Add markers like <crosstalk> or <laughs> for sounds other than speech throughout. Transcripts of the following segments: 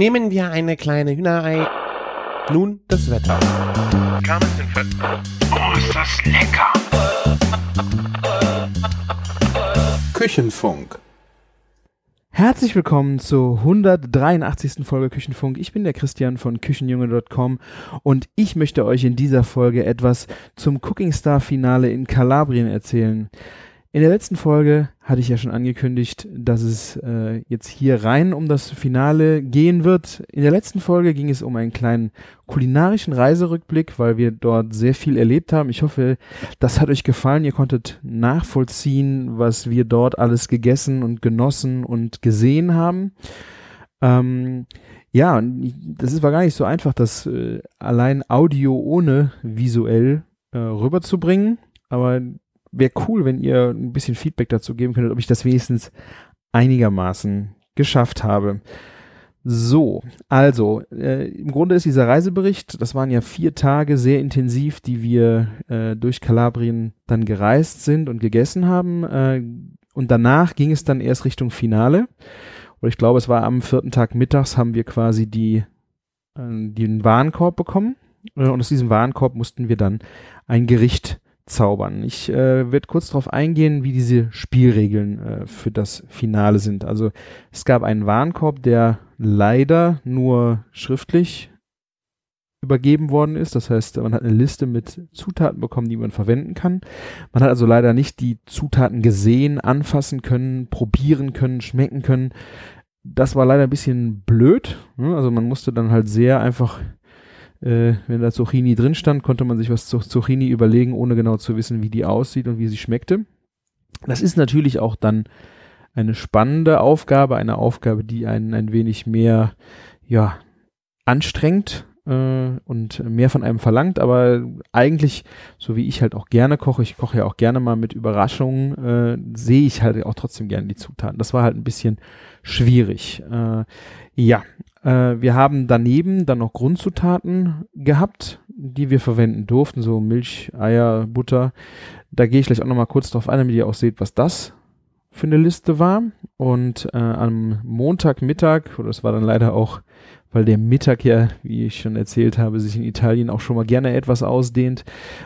Nehmen wir eine kleine Hühnerei. Nun das Wetter. Oh, ist das lecker! Küchenfunk. Herzlich willkommen zur 183. Folge Küchenfunk. Ich bin der Christian von Küchenjunge.com und ich möchte euch in dieser Folge etwas zum Cooking Star Finale in Kalabrien erzählen. In der letzten Folge hatte ich ja schon angekündigt, dass es äh, jetzt hier rein um das Finale gehen wird. In der letzten Folge ging es um einen kleinen kulinarischen Reiserückblick, weil wir dort sehr viel erlebt haben. Ich hoffe, das hat euch gefallen. Ihr konntet nachvollziehen, was wir dort alles gegessen und genossen und gesehen haben. Ähm, ja, das war gar nicht so einfach, das äh, allein Audio ohne visuell äh, rüberzubringen. Aber wäre cool, wenn ihr ein bisschen Feedback dazu geben könntet, ob ich das wenigstens einigermaßen geschafft habe. So, also äh, im Grunde ist dieser Reisebericht, das waren ja vier Tage sehr intensiv, die wir äh, durch Kalabrien dann gereist sind und gegessen haben. Äh, und danach ging es dann erst Richtung Finale. Und ich glaube, es war am vierten Tag mittags haben wir quasi die, äh, den Warenkorb bekommen. Äh, und aus diesem Warenkorb mussten wir dann ein Gericht zaubern. Ich äh, werde kurz darauf eingehen, wie diese Spielregeln äh, für das Finale sind. Also es gab einen Warenkorb, der leider nur schriftlich übergeben worden ist. Das heißt, man hat eine Liste mit Zutaten bekommen, die man verwenden kann. Man hat also leider nicht die Zutaten gesehen, anfassen können, probieren können, schmecken können. Das war leider ein bisschen blöd. Ne? Also man musste dann halt sehr einfach äh, wenn da Zucchini drin stand, konnte man sich was zu Zucchini überlegen, ohne genau zu wissen, wie die aussieht und wie sie schmeckte. Das ist natürlich auch dann eine spannende Aufgabe, eine Aufgabe, die einen ein wenig mehr, ja, anstrengt äh, und mehr von einem verlangt, aber eigentlich, so wie ich halt auch gerne koche, ich koche ja auch gerne mal mit Überraschungen, äh, sehe ich halt auch trotzdem gerne die Zutaten. Das war halt ein bisschen schwierig. Äh, ja, äh, wir haben daneben dann noch Grundzutaten gehabt, die wir verwenden durften, so Milch, Eier, Butter. Da gehe ich gleich auch nochmal kurz drauf ein, damit ihr auch seht, was das für eine Liste war. Und äh, am Montagmittag, oder das war dann leider auch, weil der Mittag ja, wie ich schon erzählt habe, sich in Italien auch schon mal gerne etwas ausdehnt,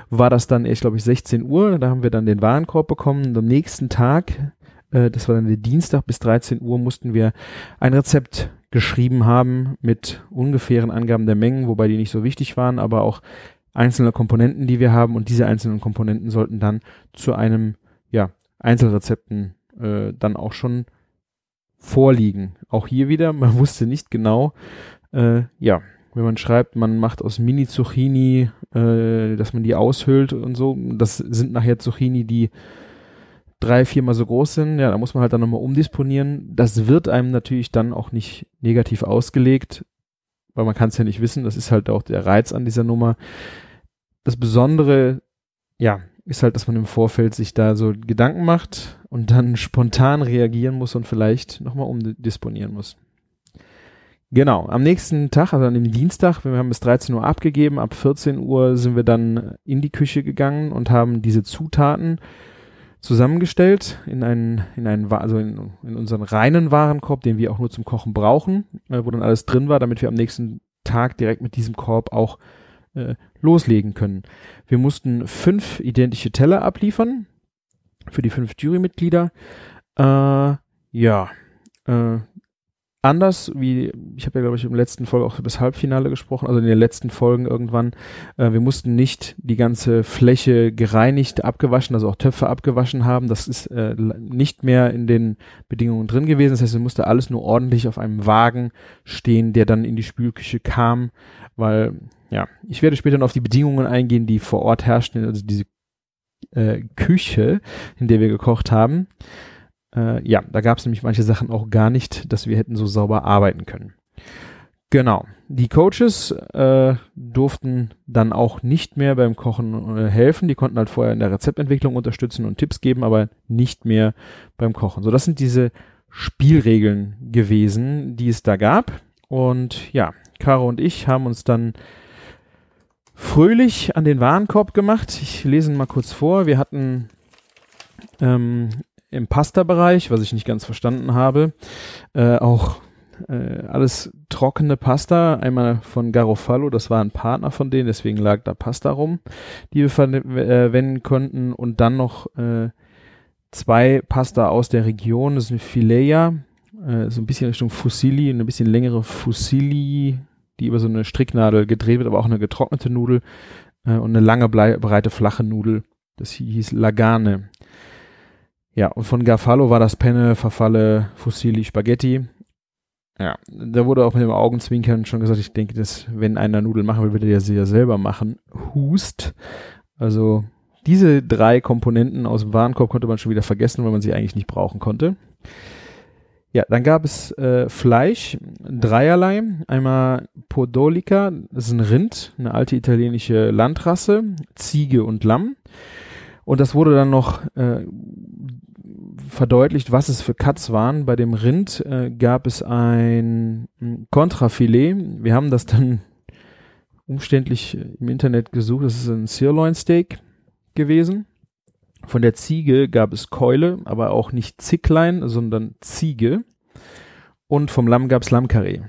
war das dann echt, glaube ich, 16 Uhr. Da haben wir dann den Warenkorb bekommen. Und am nächsten Tag, äh, das war dann der Dienstag. Bis 13 Uhr, mussten wir ein Rezept geschrieben haben mit ungefähren Angaben der Mengen, wobei die nicht so wichtig waren, aber auch einzelne Komponenten, die wir haben. Und diese einzelnen Komponenten sollten dann zu einem ja Einzelrezepten äh, dann auch schon vorliegen. Auch hier wieder, man <laughs> wusste nicht genau, äh, ja, wenn man schreibt, man macht aus Mini-Zucchini, äh, dass man die aushöhlt und so, das sind nachher Zucchini, die drei, viermal so groß sind, ja, da muss man halt dann nochmal umdisponieren. Das wird einem natürlich dann auch nicht negativ ausgelegt, weil man kann es ja nicht wissen. Das ist halt auch der Reiz an dieser Nummer. Das Besondere, ja, ist halt, dass man im Vorfeld sich da so Gedanken macht und dann <laughs> spontan reagieren muss und vielleicht nochmal umdisponieren muss. Genau, am nächsten Tag, also an dem Dienstag, wir haben bis 13 Uhr abgegeben, ab 14 Uhr sind wir dann in die Küche gegangen und haben diese Zutaten zusammengestellt in einen, in einen, also in, in unseren reinen Warenkorb, den wir auch nur zum Kochen brauchen, äh, wo dann alles drin war, damit wir am nächsten Tag direkt mit diesem Korb auch äh, loslegen können. Wir mussten fünf identische Teller abliefern für die fünf Jurymitglieder. Äh, ja, äh, anders, wie ich habe ja, glaube ich, im letzten Folge auch über das Halbfinale gesprochen, also in den letzten Folgen irgendwann. Äh, wir mussten nicht die ganze Fläche gereinigt, abgewaschen, also auch Töpfe abgewaschen haben. Das ist äh, nicht mehr in den Bedingungen drin gewesen. Das heißt, es musste alles nur ordentlich auf einem Wagen stehen, der dann in die Spülküche kam, weil, ja, ich werde später noch auf die Bedingungen eingehen, die vor Ort herrschten, also diese äh, Küche, in der wir gekocht haben. Äh, ja, da gab es nämlich manche Sachen auch gar nicht, dass wir hätten so sauber arbeiten können. Genau. Die Coaches äh, durften dann auch nicht mehr beim Kochen äh, helfen. Die konnten halt vorher in der Rezeptentwicklung unterstützen und Tipps geben, aber nicht mehr beim Kochen. So, das sind diese Spielregeln gewesen, die es da gab. Und ja, Caro und ich haben uns dann fröhlich an den Warenkorb gemacht. Ich lese ihn mal kurz vor. Wir hatten ähm, im Pasta-Bereich, was ich nicht ganz verstanden habe. Äh, auch äh, alles trockene Pasta, einmal von Garofalo, das war ein Partner von denen, deswegen lag da Pasta rum, die wir verwenden konnten und dann noch äh, zwei Pasta aus der Region, das eine Fileia, äh, so ein bisschen Richtung Fusilli, eine bisschen längere Fusilli, die über so eine Stricknadel gedreht wird, aber auch eine getrocknete Nudel äh, und eine lange, breite, flache Nudel, das hieß Lagane. Ja, und von Garfalo war das Penne, Verfalle, Fusilli, Spaghetti. Ja, da wurde auch mit dem Augenzwinkern schon gesagt, ich denke, dass wenn einer Nudeln machen will, wird er sie ja selber machen. Hust. Also diese drei Komponenten aus dem Warenkorb konnte man schon wieder vergessen, weil man sie eigentlich nicht brauchen konnte. Ja, dann gab es äh, Fleisch, dreierlei. Einmal Podolica, das ist ein Rind, eine alte italienische Landrasse, Ziege und Lamm. Und das wurde dann noch äh, verdeutlicht, was es für Cuts waren. Bei dem Rind äh, gab es ein Kontrafilet. Wir haben das dann umständlich im Internet gesucht. Das ist ein Sirloin Steak gewesen. Von der Ziege gab es Keule, aber auch nicht Zicklein, sondern Ziege. Und vom Lamm gab es Lammkarree.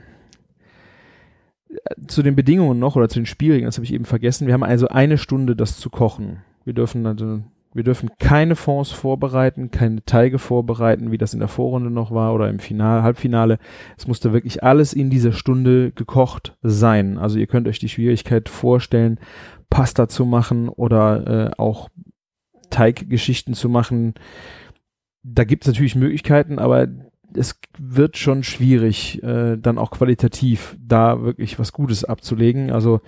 Zu den Bedingungen noch oder zu den Spielregeln, das habe ich eben vergessen. Wir haben also eine Stunde, das zu kochen. Wir dürfen also wir dürfen keine Fonds vorbereiten, keine Teige vorbereiten, wie das in der Vorrunde noch war oder im Finale, Halbfinale. Es musste wirklich alles in dieser Stunde gekocht sein. Also ihr könnt euch die Schwierigkeit vorstellen, Pasta zu machen oder äh, auch Teiggeschichten zu machen. Da gibt es natürlich Möglichkeiten, aber es wird schon schwierig, äh, dann auch qualitativ da wirklich was Gutes abzulegen. Also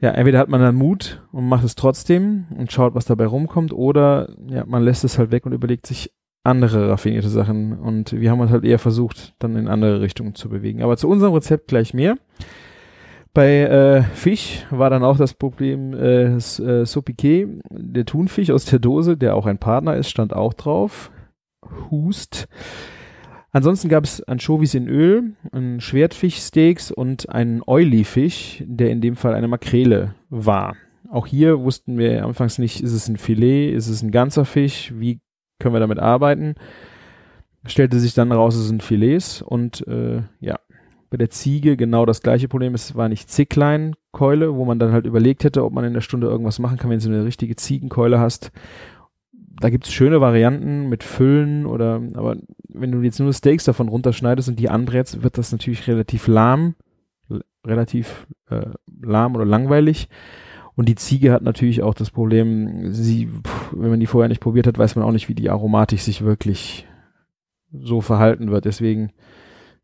ja, entweder hat man dann Mut und macht es trotzdem und schaut, was dabei rumkommt, oder ja, man lässt es halt weg und überlegt sich andere raffinierte Sachen. Und wir haben uns halt eher versucht, dann in andere Richtungen zu bewegen. Aber zu unserem Rezept gleich mehr. Bei äh, Fisch war dann auch das Problem äh, äh, der Thunfisch aus der Dose, der auch ein Partner ist, stand auch drauf. Hust. Ansonsten gab es Anchovies in Öl, ein Schwertfischsteaks und einen Oily-Fisch, der in dem Fall eine Makrele war. Auch hier wussten wir anfangs nicht, ist es ein Filet, ist es ein ganzer Fisch, wie können wir damit arbeiten. Stellte sich dann raus, es sind Filets und äh, ja, bei der Ziege genau das gleiche Problem. Es war nicht Zicklein-Keule, wo man dann halt überlegt hätte, ob man in der Stunde irgendwas machen kann, wenn du eine richtige Ziegenkeule hast da gibt's schöne Varianten mit Füllen oder, aber wenn du jetzt nur Steaks davon runterschneidest und die anbrätst, wird das natürlich relativ lahm, relativ äh, lahm oder langweilig. Und die Ziege hat natürlich auch das Problem, sie, wenn man die vorher nicht probiert hat, weiß man auch nicht, wie die Aromatik sich wirklich so verhalten wird. Deswegen,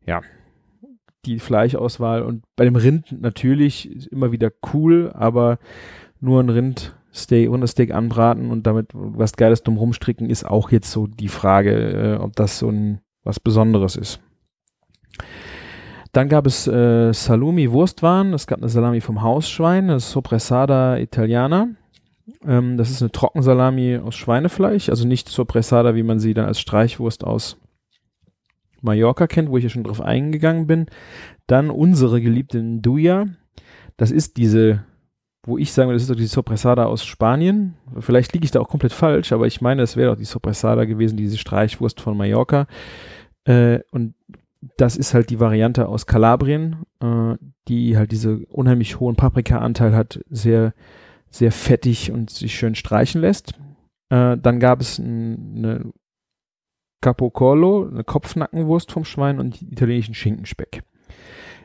ja, die Fleischauswahl und bei dem Rind natürlich immer wieder cool, aber nur ein Rind Steak, Steak anbraten und damit was Geiles drumherum stricken, ist auch jetzt so die Frage, äh, ob das so ein was Besonderes ist. Dann gab es äh, Salumi Wurstwaren, es gab eine Salami vom Hausschwein, das Sopressada Italiana. Ähm, das ist eine Trockensalami aus Schweinefleisch, also nicht Sopressada, wie man sie dann als Streichwurst aus Mallorca kennt, wo ich ja schon drauf eingegangen bin. Dann unsere geliebte Nduja. Das ist diese wo ich sagen würde, das ist doch die Sopressada aus Spanien. Vielleicht liege ich da auch komplett falsch, aber ich meine, es wäre doch die Sopressada gewesen, diese Streichwurst von Mallorca. Äh, und das ist halt die Variante aus Kalabrien, äh, die halt diese unheimlich hohen Paprika-Anteil hat, sehr, sehr fettig und sich schön streichen lässt. Äh, dann gab es eine Capocollo, eine Kopfnackenwurst vom Schwein und italienischen Schinkenspeck.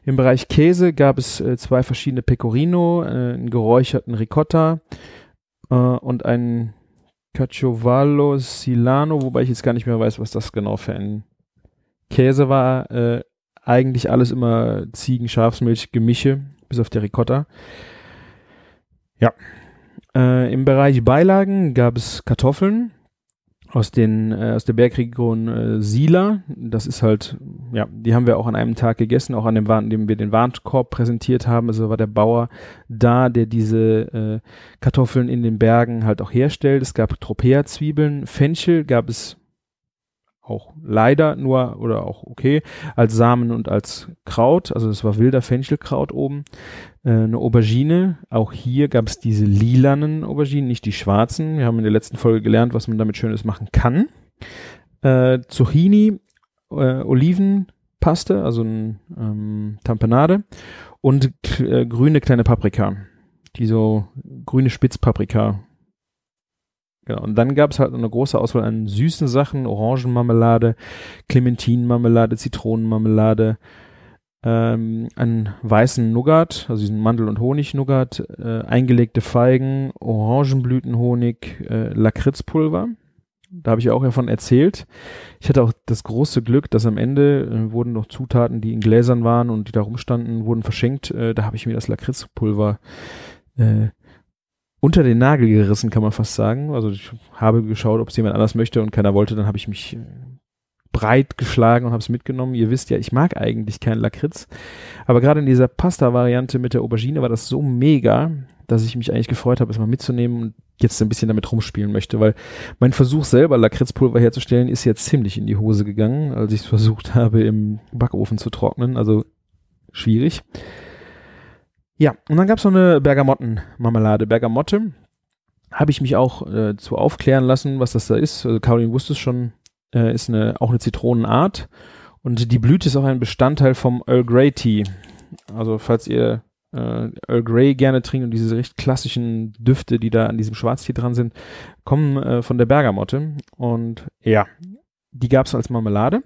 Im Bereich Käse gab es äh, zwei verschiedene Pecorino, äh, einen geräucherten Ricotta äh, und einen Caciovallo Silano, wobei ich jetzt gar nicht mehr weiß, was das genau für ein Käse war. Äh, eigentlich alles immer Ziegen, Schafsmilch, Gemische, bis auf der Ricotta. Ja. Äh, Im Bereich Beilagen gab es Kartoffeln, aus den äh, aus der Bergregion äh, Sila. Das ist halt, ja, die haben wir auch an einem Tag gegessen, auch an dem Waren, dem wir den Warenkorb präsentiert haben. Also war der Bauer da, der diese äh, Kartoffeln in den Bergen halt auch herstellt. Es gab Tropea-Zwiebeln, Fenchel gab es auch leider nur oder auch okay als Samen und als Kraut. Also es war wilder Fenchelkraut oben äh, eine Aubergine. Auch hier gab es diese lilanen Auberginen, nicht die schwarzen. Wir haben in der letzten Folge gelernt, was man damit Schönes machen kann. Äh, Zucchini, äh, Oliven, Paste, also ein ähm, Tamponade und äh, grüne kleine Paprika, die so grüne Spitzpaprika. Genau. Und dann gab es halt eine große Auswahl an süßen Sachen, Orangenmarmelade, Clementinenmarmelade, Zitronenmarmelade, ähm, einen weißen Nougat, also diesen Mandel- und Honig-Nougat, äh, eingelegte Feigen, Orangenblütenhonig, äh, Lakritzpulver. Da habe ich auch davon erzählt. Ich hatte auch das große Glück, dass am Ende äh, wurden noch Zutaten, die in Gläsern waren und die da rumstanden, wurden verschenkt. Äh, da habe ich mir das Lakritzpulver äh, unter den Nagel gerissen, kann man fast sagen. Also ich habe geschaut, ob es jemand anders möchte und keiner wollte. Dann habe ich mich äh, breit geschlagen und habe es mitgenommen. Ihr wisst ja, ich mag eigentlich keinen Lakritz. Aber gerade in dieser Pasta-Variante mit der Aubergine war das so mega, dass ich mich eigentlich gefreut habe, es mal mitzunehmen und jetzt ein bisschen damit rumspielen möchte, weil mein Versuch selber Lakritzpulver herzustellen ist jetzt ziemlich in die Hose gegangen, als ich es versucht habe im Backofen zu trocknen. Also schwierig. Ja, und dann gab es noch eine Bergamottenmarmelade. Bergamotte habe ich mich auch äh, zu aufklären lassen, was das da ist. Also Caroline wusste es schon, äh, ist eine, auch eine Zitronenart. Und die Blüte ist auch ein Bestandteil vom Earl Grey Tea. Also falls ihr äh, Earl Grey gerne trinkt und diese recht klassischen Düfte, die da an diesem Schwarztee dran sind, kommen äh, von der Bergamotte. Und ja, die gab es als Marmelade.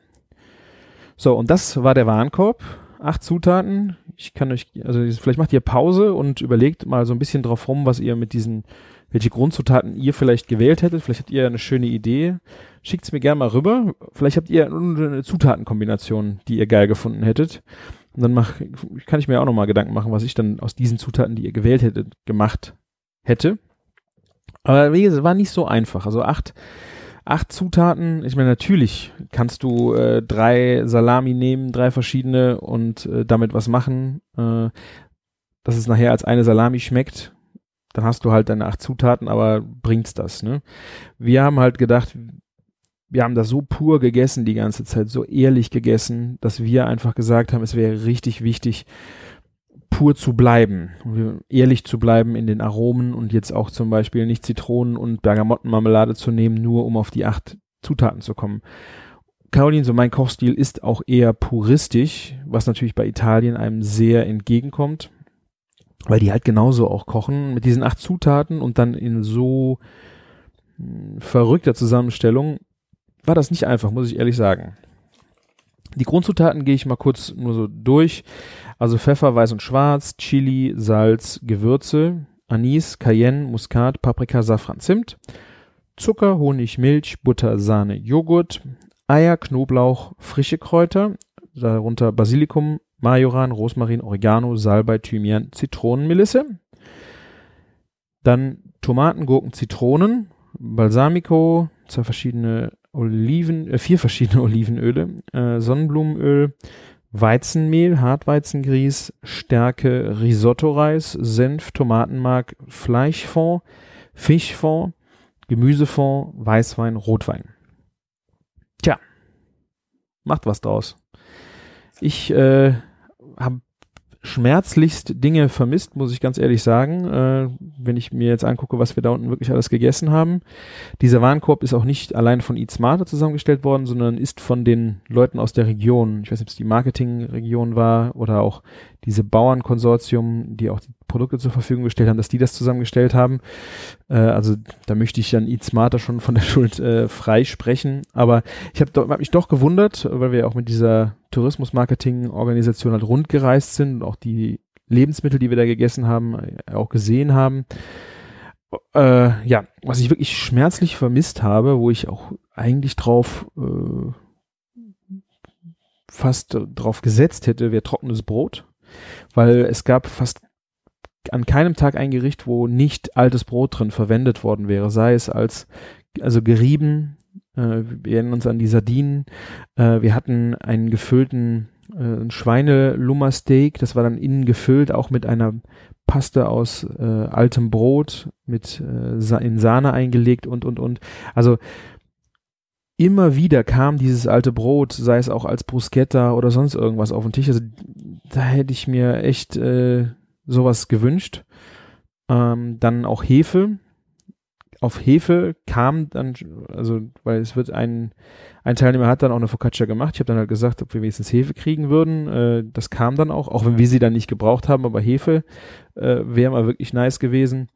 So, und das war der Warenkorb. Acht Zutaten. Ich kann euch, also vielleicht macht ihr Pause und überlegt mal so ein bisschen drauf rum, was ihr mit diesen, welche Grundzutaten ihr vielleicht gewählt hättet. Vielleicht habt ihr eine schöne Idee. Schickt's mir gerne mal rüber. Vielleicht habt ihr eine Zutatenkombination, die ihr geil gefunden hättet. Und dann mach, kann ich mir auch nochmal Gedanken machen, was ich dann aus diesen Zutaten, die ihr gewählt hättet, gemacht hätte. Aber wie gesagt, war nicht so einfach. Also acht, acht Zutaten. Ich meine, natürlich kannst du äh, drei Salami nehmen, drei verschiedene und äh, damit was machen, äh, dass es nachher als eine Salami schmeckt. Dann hast du halt deine acht Zutaten, aber bringt's das, ne? Wir haben halt gedacht, wir haben das so pur gegessen die ganze Zeit, so ehrlich gegessen, dass wir einfach gesagt haben, es wäre richtig wichtig, pur zu bleiben, ehrlich zu bleiben in den Aromen und jetzt auch zum Beispiel nicht Zitronen und Bergamottenmarmelade zu nehmen, nur um auf die acht Zutaten zu kommen. Caroline, so mein Kochstil ist auch eher puristisch, was natürlich bei Italien einem sehr entgegenkommt, weil die halt genauso auch kochen mit diesen acht Zutaten und dann in so hm, verrückter Zusammenstellung war das nicht einfach, muss ich ehrlich sagen. Die Grundzutaten gehe ich mal kurz nur so durch. Also Pfeffer, weiß und schwarz, Chili, Salz, Gewürze, Anis, Cayenne, Muskat, Paprika, Safran, Zimt, Zucker, Honig, Milch, Butter, Sahne, Joghurt, Eier, Knoblauch, frische Kräuter, darunter Basilikum, Majoran, Rosmarin, Oregano, Salbei, Thymian, Zitronenmelisse. Dann Tomaten, Gurken, Zitronen, Balsamico, zwei verschiedene Oliven, äh, vier verschiedene <laughs> Olivenöle, äh, Sonnenblumenöl, Weizenmehl, Hartweizengrieß, Stärke, Risotto-Reis, Senf, Tomatenmark, Fleischfond, Fischfond, Gemüsefond, Weißwein, Rotwein. Tja, macht was draus. Ich äh, habe schmerzlichst Dinge vermisst, muss ich ganz ehrlich sagen, äh, wenn ich mir jetzt angucke, was wir da unten wirklich alles gegessen haben. Dieser Warenkorb ist auch nicht allein von Eat Smarter zusammengestellt worden, sondern ist von den Leuten aus der Region, ich weiß nicht, ob es die Marketingregion war oder auch diese Bauernkonsortium, die auch die Produkte zur Verfügung gestellt haben, dass die das zusammengestellt haben. Äh, also da möchte ich dann Eat Smarter schon von der <laughs> Schuld äh, freisprechen. Aber ich habe hab mich doch gewundert, weil wir auch mit dieser Tourismus-Marketing-Organisation halt rundgereist sind und auch die Lebensmittel, die wir da gegessen haben, äh, auch gesehen haben. Äh, ja, was ich wirklich schmerzlich vermisst habe, wo ich auch eigentlich drauf äh, fast drauf gesetzt hätte, wäre trockenes Brot, weil es gab fast an keinem Tag ein Gericht, wo nicht altes Brot drin verwendet worden wäre, sei es als also gerieben, äh, wir erinnern uns an die Sardinen, äh, wir hatten einen gefüllten äh, Schweinelummersteak, das war dann innen gefüllt, auch mit einer Paste aus äh, altem Brot, mit äh, in Sahne eingelegt und und und. Also immer wieder kam dieses alte Brot, sei es auch als Bruschetta oder sonst irgendwas auf den Tisch. Also da hätte ich mir echt äh, sowas gewünscht. Ähm, dann auch Hefe. auf Hefe kam dann, also weil es wird ein, ein Teilnehmer hat dann auch eine Focaccia gemacht. Ich habe dann halt gesagt, ob wir wenigstens Hefe kriegen würden. Äh, das kam dann auch, auch wenn wir sie dann nicht gebraucht haben, aber Hefe äh, wäre mal wirklich nice gewesen.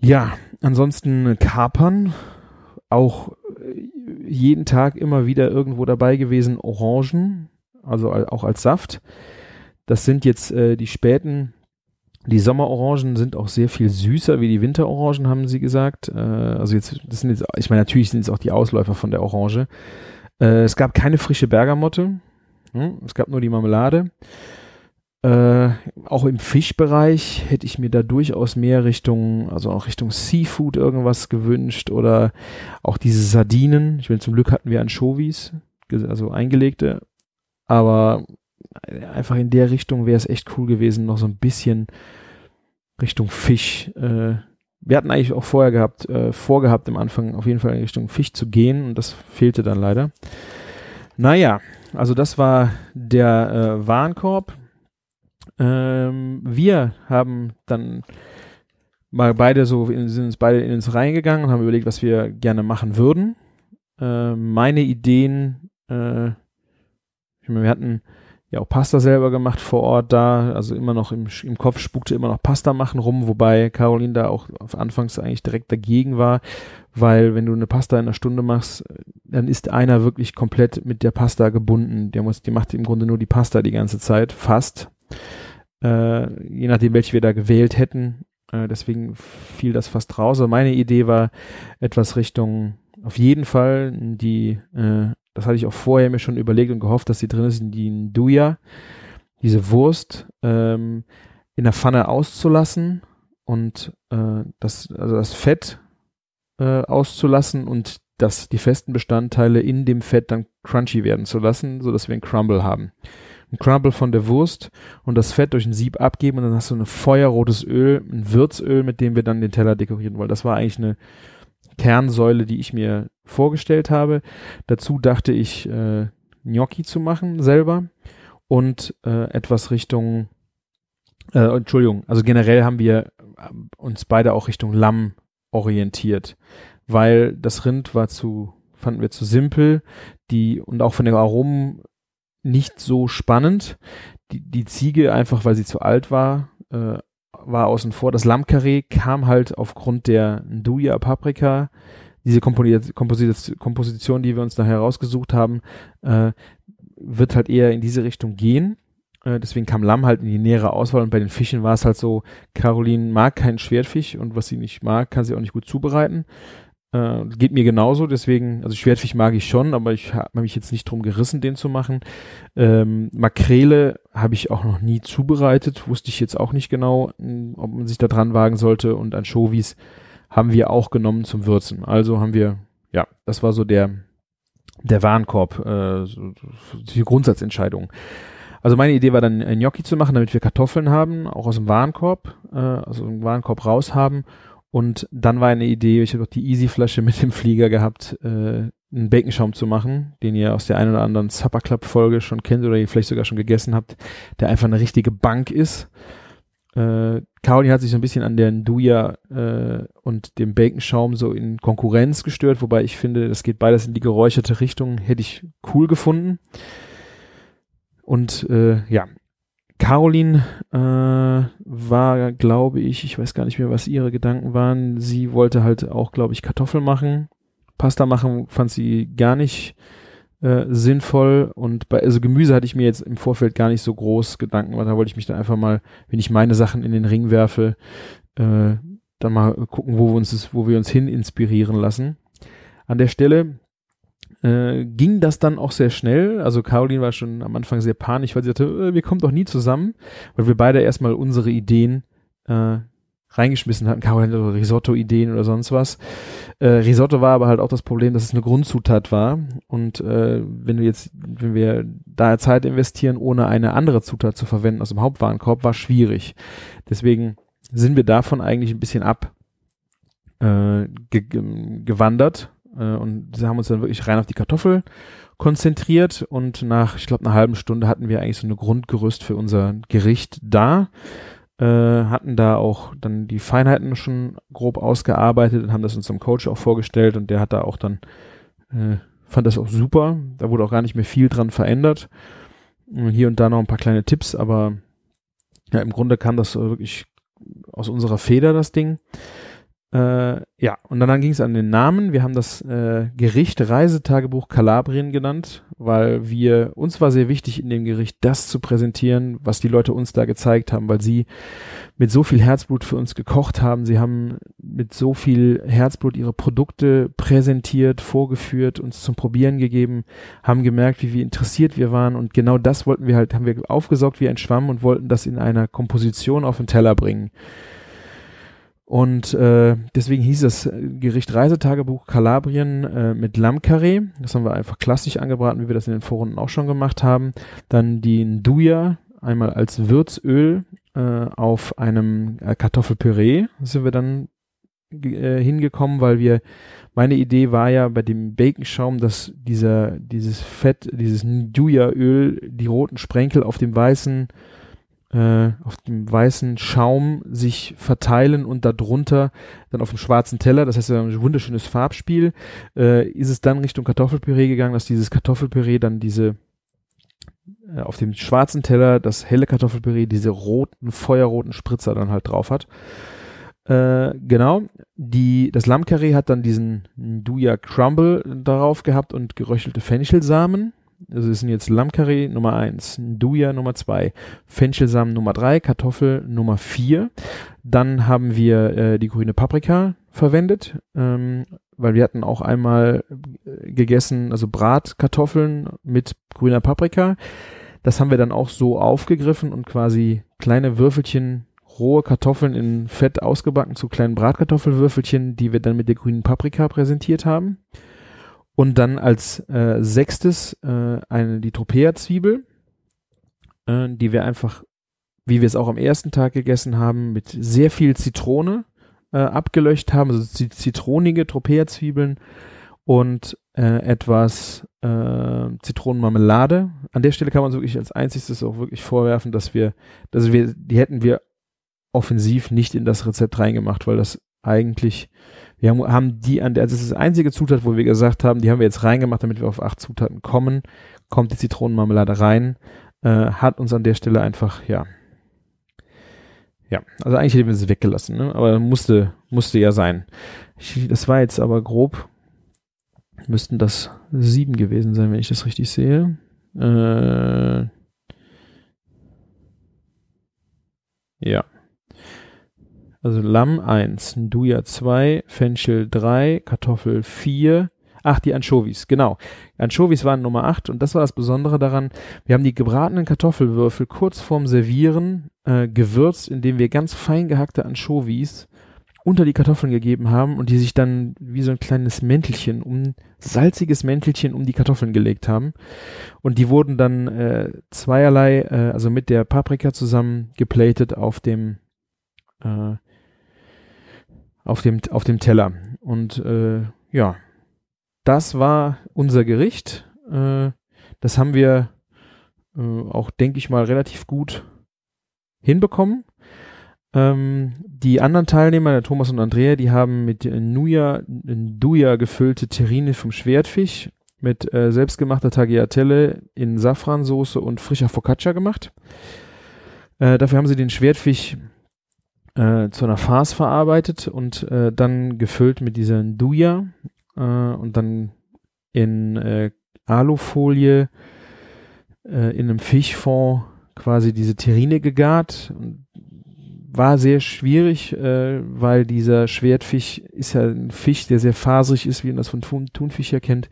Ja, ansonsten Kapern, auch jeden Tag immer wieder irgendwo dabei gewesen. Orangen, also auch als Saft. Das sind jetzt äh, die späten die Sommerorangen sind auch sehr viel süßer wie die Winterorangen, haben sie gesagt. Äh, also jetzt, das sind jetzt, ich meine, natürlich sind es auch die Ausläufer von der Orange. Äh, es gab keine frische Bergamotte. Hm? Es gab nur die Marmelade. Äh, auch im Fischbereich hätte ich mir da durchaus mehr Richtung, also auch Richtung Seafood irgendwas gewünscht oder auch diese Sardinen. Ich meine, zum Glück hatten wir Anchovies, also eingelegte. Aber einfach in der Richtung wäre es echt cool gewesen, noch so ein bisschen Richtung Fisch. Äh, wir hatten eigentlich auch vorher gehabt, äh, vorgehabt im Anfang auf jeden Fall in Richtung Fisch zu gehen und das fehlte dann leider. Naja, also das war der äh, Warenkorb. Ähm, wir haben dann mal beide so, in, sind uns beide in uns reingegangen und haben überlegt, was wir gerne machen würden. Äh, meine Ideen, äh, ich meine, wir hatten ja auch Pasta selber gemacht vor Ort da, also immer noch im, im Kopf spukte immer noch Pasta machen rum, wobei Caroline da auch Anfangs eigentlich direkt dagegen war, weil wenn du eine Pasta in einer Stunde machst, dann ist einer wirklich komplett mit der Pasta gebunden. Der muss, die macht im Grunde nur die Pasta die ganze Zeit, fast. Äh, je nachdem, welche wir da gewählt hätten. Äh, deswegen fiel das fast raus. Aber meine Idee war etwas Richtung auf jeden Fall die äh, das hatte ich auch vorher mir schon überlegt und gehofft, dass sie drin ist, die Nduja, diese Wurst, ähm, in der Pfanne auszulassen und äh, das, also das Fett äh, auszulassen und das, die festen Bestandteile in dem Fett dann crunchy werden zu lassen, so dass wir ein Crumble haben. Ein Crumble von der Wurst und das Fett durch ein Sieb abgeben und dann hast du ein feuerrotes Öl, ein Würzöl, mit dem wir dann den Teller dekorieren wollen. Das war eigentlich eine Kernsäule, die ich mir vorgestellt habe. Dazu dachte ich, äh, Gnocchi zu machen selber und äh, etwas Richtung, äh, Entschuldigung, also generell haben wir äh, uns beide auch Richtung Lamm orientiert, weil das Rind war zu, fanden wir zu simpel, die und auch von den Aromen nicht so spannend. Die, die Ziege einfach, weil sie zu alt war, äh, war außen vor. Das Lammkarree kam halt aufgrund der Nduja Paprika, diese Kompos Komposition, die wir uns nachher rausgesucht haben, äh, wird halt eher in diese Richtung gehen. Äh, deswegen kam Lamm halt in die nähere Auswahl und bei den Fischen war es halt so, Caroline mag keinen Schwertfisch und was sie nicht mag, kann sie auch nicht gut zubereiten. Äh, geht mir genauso, deswegen, also Schwertfisch mag ich schon, aber ich habe mich jetzt nicht drum gerissen, den zu machen. Ähm, Makrele habe ich auch noch nie zubereitet, wusste ich jetzt auch nicht genau, ob man sich da dran wagen sollte. Und Anchovies haben wir auch genommen zum Würzen. Also haben wir, ja, das war so der, der Warenkorb, äh, so, die Grundsatzentscheidung. Also meine Idee war dann ein Gnocchi zu machen, damit wir Kartoffeln haben, auch aus dem Warenkorb, äh, also im Warenkorb raus haben und dann war eine Idee, ich habe auch die Easy-Flasche mit dem Flieger gehabt, äh, einen Baconschaum zu machen, den ihr aus der einen oder anderen Supper Club Folge schon kennt oder ihr vielleicht sogar schon gegessen habt, der einfach eine richtige Bank ist. Äh, Caroline hat sich so ein bisschen an der Nduja äh, und dem Baconschaum so in Konkurrenz gestört, wobei ich finde, das geht beides in die geräucherte Richtung, hätte ich cool gefunden. Und äh, ja, Caroline äh, war, glaube ich, ich weiß gar nicht mehr, was ihre Gedanken waren. Sie wollte halt auch, glaube ich, Kartoffeln machen. Pasta machen fand sie gar nicht äh, sinnvoll. Und bei, also Gemüse hatte ich mir jetzt im Vorfeld gar nicht so groß Gedanken, weil da wollte ich mich dann einfach mal, wenn ich meine Sachen in den Ring werfe, äh, dann mal gucken, wo wir uns, wo wir uns hin inspirieren lassen. An der Stelle äh, ging das dann auch sehr schnell. Also Caroline war schon am Anfang sehr panisch, weil sie sagte, äh, wir kommen doch nie zusammen, weil wir beide erstmal unsere Ideen äh, reingeschmissen hatten. Caroline Risotto-Ideen oder sonst was. Äh, Risotto war aber halt auch das Problem, dass es eine Grundzutat war. Und äh, wenn wir jetzt, wenn wir da Zeit investieren, ohne eine andere Zutat zu verwenden aus dem Hauptwarenkorb, war schwierig. Deswegen sind wir davon eigentlich ein bisschen ab äh, ge gewandert äh, und sie haben uns dann wirklich rein auf die Kartoffel konzentriert und nach, ich glaube, einer halben Stunde hatten wir eigentlich so eine Grundgerüst für unser Gericht da. äh, hatten da auch dann die Feinheiten schon grob ausgearbeitet und haben das unserem Coach auch vorgestellt und der hat da auch dann, äh, fand das auch super. Da wurde auch gar nicht mehr viel dran verändert. Hier und da noch ein paar kleine Tipps, aber ja, im Grunde kam das wirklich aus unserer Feder, das Ding. Äh, ja, und dann, dann ging es an den Namen. Wir haben das äh, Gericht Reisetagebuch Kalabrien genannt, weil wir, uns war sehr wichtig in dem Gericht das zu präsentieren, was die Leute uns da gezeigt haben, weil sie mit so viel Herzblut für uns gekocht haben. Sie haben mit so viel Herzblut ihre Produkte präsentiert, vorgeführt, uns zum Probieren gegeben, haben gemerkt, wie, wie interessiert wir waren und genau das wollten wir halt, haben wir aufgesaugt wie ein Schwamm und wollten das in einer Komposition auf den Teller bringen. Und äh, deswegen hieß das Gericht Reisetagebuch Kalabrien äh, mit Lammkarree. Das haben wir einfach klassisch angebraten, wie wir das in den Vorrunden auch schon gemacht haben. Dann die Nduja, einmal als Würzöl äh, auf einem äh, Kartoffelpüree sind wir dann äh, hingekommen, weil wir, meine Idee war ja bei dem Baconschaum, dass dieser, dieses Fett, dieses Nduja-Öl, die roten Sprenkel auf dem weißen äh, auf dem weißen Schaum sich verteilen und darunter dann auf dem schwarzen Teller, das heißt ein wunderschönes Farbspiel, äh, ist es dann Richtung Kartoffelpüree gegangen, dass dieses Kartoffelpüree dann diese äh, auf dem schwarzen Teller das helle Kartoffelpüree diese roten, feuerroten Spritzer dann halt drauf hat. Äh, genau, die, das Lammkarree hat dann diesen Duya Crumble darauf gehabt und geröchelte Fenchelsamen also es sind jetzt Lammkarree Nummer 1, Duja Nummer 2, Fenchelsamen Nummer 3, Kartoffel Nummer 4. Dann haben wir äh, die grüne Paprika verwendet, ähm, weil wir hatten auch einmal äh, gegessen, also Bratkartoffeln mit grüner Paprika. Das haben wir dann auch so aufgegriffen und quasi kleine Würfelchen rohe Kartoffeln in Fett ausgebacken zu kleinen Bratkartoffelwürfelchen, die wir dann mit der grünen Paprika präsentiert haben. Und dann als äh, sechstes äh, eine die Tropea-Zwiebel, äh, die wir einfach, wie wir es auch am ersten Tag gegessen haben, mit sehr viel Zitrone äh, abgelöscht haben, also zitronige Tropea-Zwiebeln und äh, etwas äh, Zitronenmarmelade. An der Stelle kann man wirklich als einziges auch wirklich vorwerfen, dass wir, dass wir, die hätten wir offensiv nicht in das Rezept reingemacht, weil das eigentlich wir haben, haben die an der, also das ist das einzige Zutat, wo wir gesagt haben, die haben wir jetzt reingemacht, damit wir auf acht Zutaten kommen. Kommt die Zitronenmarmelade rein, äh, hat uns an der Stelle einfach, ja, ja, also eigentlich hätten wir sie weggelassen, ne? aber musste, musste ja sein. Ich, das war jetzt aber grob, müssten das sieben gewesen sein, wenn ich das richtig sehe. Äh, ja. Also Lamm 1, Nduja 2, Fenchel 3, Kartoffel 4. Ach, die Anchovies, genau. Anchovies waren Nummer 8 und das war das Besondere daran. Wir haben die gebratenen Kartoffelwürfel kurz vorm Servieren äh, gewürzt, indem wir ganz fein gehackte Anchovies unter die Kartoffeln gegeben haben und die sich dann wie so ein kleines Mäntelchen um salziges Mäntelchen um die Kartoffeln gelegt haben und die wurden dann äh, zweierlei äh, also mit der Paprika zusammen geplatet auf dem äh, auf dem, auf dem Teller. Und äh, ja, das war unser Gericht. Äh, das haben wir äh, auch, denke ich mal, relativ gut hinbekommen. Ähm, die anderen Teilnehmer, der Thomas und Andrea, die haben mit Nuja, Duja gefüllte Terrine vom Schwertfisch mit äh, selbstgemachter Tagliatelle in Safransoße und frischer Focaccia gemacht. Äh, dafür haben sie den Schwertfisch äh, zu einer Farce verarbeitet und äh, dann gefüllt mit dieser Nduja äh, und dann in äh, Alufolie äh, in einem Fischfond quasi diese Terrine gegart. War sehr schwierig, äh, weil dieser Schwertfisch ist ja ein Fisch, der sehr faserig ist, wie man das von Thun Thunfisch kennt.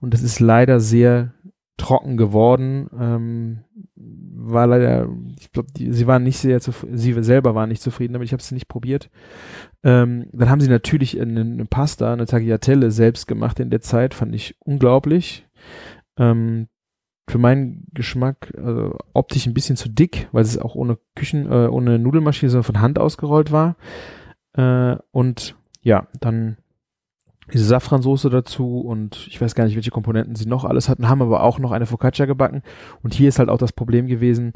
Und das ist leider sehr trocken geworden. Ähm, war leider, ich glaube, sie waren nicht sehr zufrieden, sie selber waren nicht zufrieden damit, ich habe es nicht probiert. Ähm, dann haben sie natürlich eine, eine, Pasta, eine Tagliatelle selbst gemacht in der Zeit, fand ich unglaublich. Ähm, für meinen Geschmack also optisch ein bisschen zu dick, weil es auch ohne Küchen, äh, ohne Nudelmaschine, sondern von Hand ausgerollt war. Äh, und ja, dann diese Safransoße dazu und ich weiß gar nicht, welche Komponenten sie noch alles hatten, haben aber auch noch eine Focaccia gebacken. Und hier ist halt auch das Problem gewesen,